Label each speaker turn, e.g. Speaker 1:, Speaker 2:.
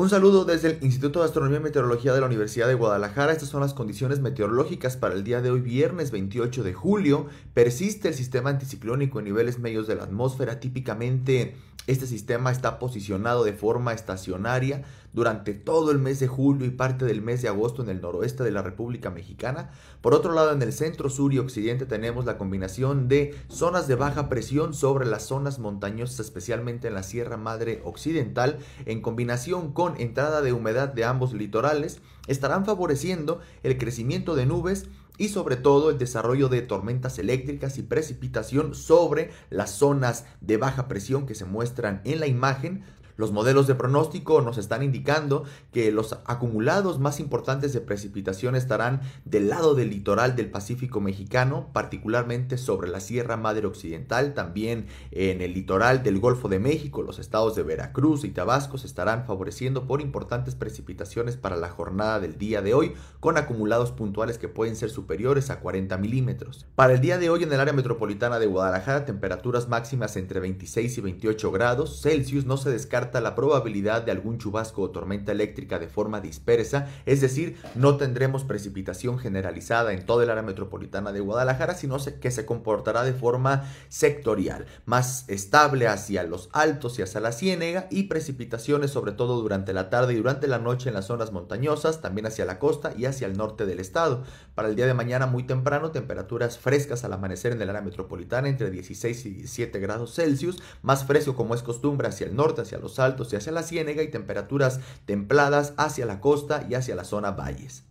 Speaker 1: Un saludo desde el Instituto de Astronomía y Meteorología de la Universidad de Guadalajara. Estas son las condiciones meteorológicas para el día de hoy, viernes 28 de julio. Persiste el sistema anticiclónico en niveles medios de la atmósfera. Típicamente este sistema está posicionado de forma estacionaria durante todo el mes de julio y parte del mes de agosto en el noroeste de la República Mexicana. Por otro lado, en el centro, sur y occidente tenemos la combinación de zonas de baja presión sobre las zonas montañosas, especialmente en la Sierra Madre Occidental, en combinación con entrada de humedad de ambos litorales, estarán favoreciendo el crecimiento de nubes y sobre todo el desarrollo de tormentas eléctricas y precipitación sobre las zonas de baja presión que se muestran en la imagen, los modelos de pronóstico nos están indicando que los acumulados más importantes de precipitación estarán del lado del litoral del Pacífico mexicano, particularmente sobre la Sierra Madre Occidental, también en el litoral del Golfo de México, los estados de Veracruz y Tabasco se estarán favoreciendo por importantes precipitaciones para la jornada del día de hoy, con acumulados puntuales que pueden ser superiores a 40 milímetros. Para el día de hoy en el área metropolitana de Guadalajara, temperaturas máximas entre 26 y 28 grados Celsius, no se descarta la probabilidad de algún chubasco o tormenta eléctrica de forma dispersa, es decir, no tendremos precipitación generalizada en toda el área metropolitana de Guadalajara, sino que se comportará de forma sectorial, más estable hacia los altos y hacia la ciénega y precipitaciones sobre todo durante la tarde y durante la noche en las zonas montañosas, también hacia la costa y hacia el norte del estado. Para el día de mañana muy temprano, temperaturas frescas al amanecer en el área metropolitana entre 16 y 17 grados Celsius, más fresco como es costumbre hacia el norte, hacia altos y hacia la ciénega y temperaturas templadas hacia la costa y hacia la zona valles.